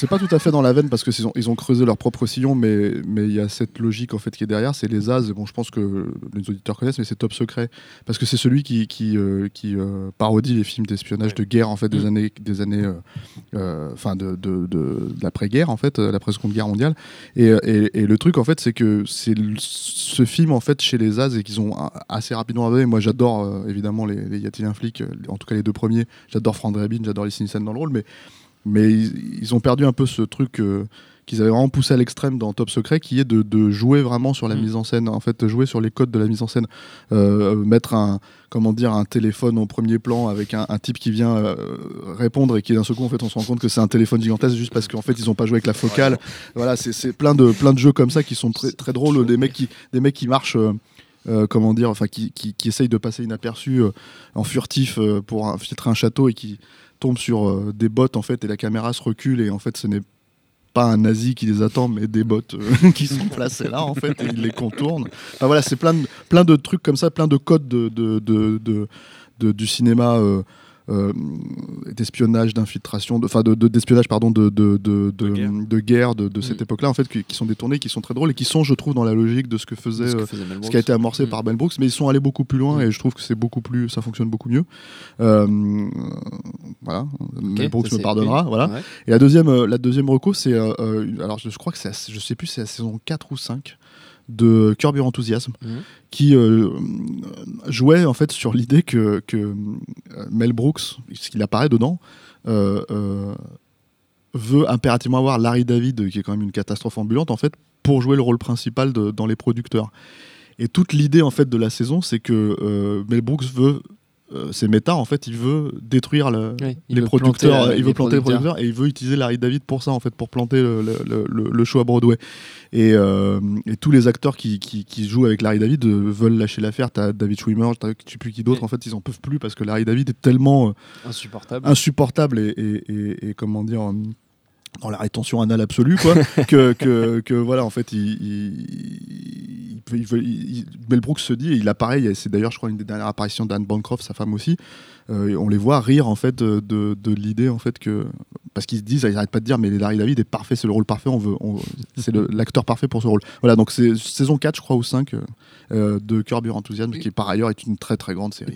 c'est pas tout à fait dans la veine parce que ils ont, ils ont creusé leur propre sillon, mais mais il y a cette logique en fait qui est derrière. C'est les As. Bon, je pense que les auditeurs connaissent, mais c'est Top Secret parce que c'est celui qui qui, euh, qui euh, parodie les films d'espionnage de guerre en fait des Mm. années des années, euh, enfin de de, de, de l'après-guerre en fait, l'après Seconde Guerre mondiale. Et, et, et le truc en fait, c'est que c'est ce film en fait chez les As et qu'ils ont assez rapidement abandonné. Moi, j'adore évidemment les, les Y a-t-il un flic, en tout cas les deux premiers. J'adore Frank Drebin, j'adore les Nielsen dans le rôle, mais mais ils, ils ont perdu un peu ce truc euh, qu'ils avaient vraiment poussé à l'extrême dans Top Secret, qui est de, de jouer vraiment sur la Mm. mise en scène, en fait, jouer sur les codes de la mise en scène, Euh, mettre un, comment dire, un téléphone au premier plan avec un, un type qui vient euh, répondre et qui d'un seul coup, en fait, on se rend compte que c'est un téléphone gigantesque juste parce qu'en fait, ils ont pas joué avec la focale. Voilà, c'est plein de, plein de jeux comme ça qui sont très, très drôles, des mecs qui, des mecs qui marchent. euh, euh, comment dire, enfin qui, qui, qui essayent de passer inaperçus euh, en furtif euh, pour infiltrer un château et qui tombent sur euh, des bottes en fait et la caméra se recule et en fait ce n'est pas un nazi qui les attend mais des bottes euh, qui sont placées là en fait et ils les contournent. Enfin voilà, c'est plein de, plein de trucs comme ça, plein de codes de, de, de, du cinéma. euh, euh, d'espionnage, d'infiltration, de- enfin de, de- d'espionnage pardon, de, de, de, de, guerre. de guerre de, de cette Mm. époque-là en fait, qui, qui sont détournés, qui sont très drôles et qui sont, je trouve, dans la logique de ce que faisait Ce que euh, faisait ce Brooks. qui a été amorcé Mm. par Ben Brooks, mais ils sont allés beaucoup plus loin Mm. et je trouve que c'est beaucoup plus, ça fonctionne beaucoup mieux. Euh, voilà, Mel Brooks ça, me pardonnera, voilà. Ouais. Et la deuxième, euh, la deuxième reco, c'est, alors je, je crois que c'est, à- je sais plus, c'est la saison 4 ou 5 de Curb Your Enthusiasm, Mhm. qui euh, jouait en fait sur l'idée que, que euh, Mel Brooks, ce qu'il apparaît dedans, euh, euh, veut impérativement avoir Larry David, qui est quand même une catastrophe ambulante en fait, pour jouer le rôle principal de- dans les producteurs. Et toute l'idée en fait de la saison, c'est que Mel Brooks veut, euh, c'est méta en fait, il veut détruire le- Ouais, il les veut producteurs, planter, euh, il veut planter les producteurs. et il veut utiliser Larry David pour ça en fait, pour planter le, le- le- le show à Broadway. Et, euh, et tous les acteurs qui, qui- qui jouent avec Larry David euh, veulent lâcher l'affaire. T'as David Schwimmer, t'as sais plus qui d'autre. En fait, ils en peuvent plus parce que Larry David est tellement Insupportable. insupportable et, et- et- et comment dire dans la rétention anale absolue quoi que, que, que voilà en fait il, il, il veut- Mel Brooks se dit et il apparaît c'est d'ailleurs je crois une des dernières apparitions d'Anne Bancroft sa femme aussi euh, et on les voit rire en fait de, de, de l'idée en fait que parce qu'ils se disent ils arrêtent pas de dire mais Larry David est parfait c'est le rôle parfait on veut c'est l'acteur parfait pour ce rôle. Voilà donc c'est saison 4 je crois ou 5 euh, de Curb Your Enthusiasm qui par ailleurs est une très très grande série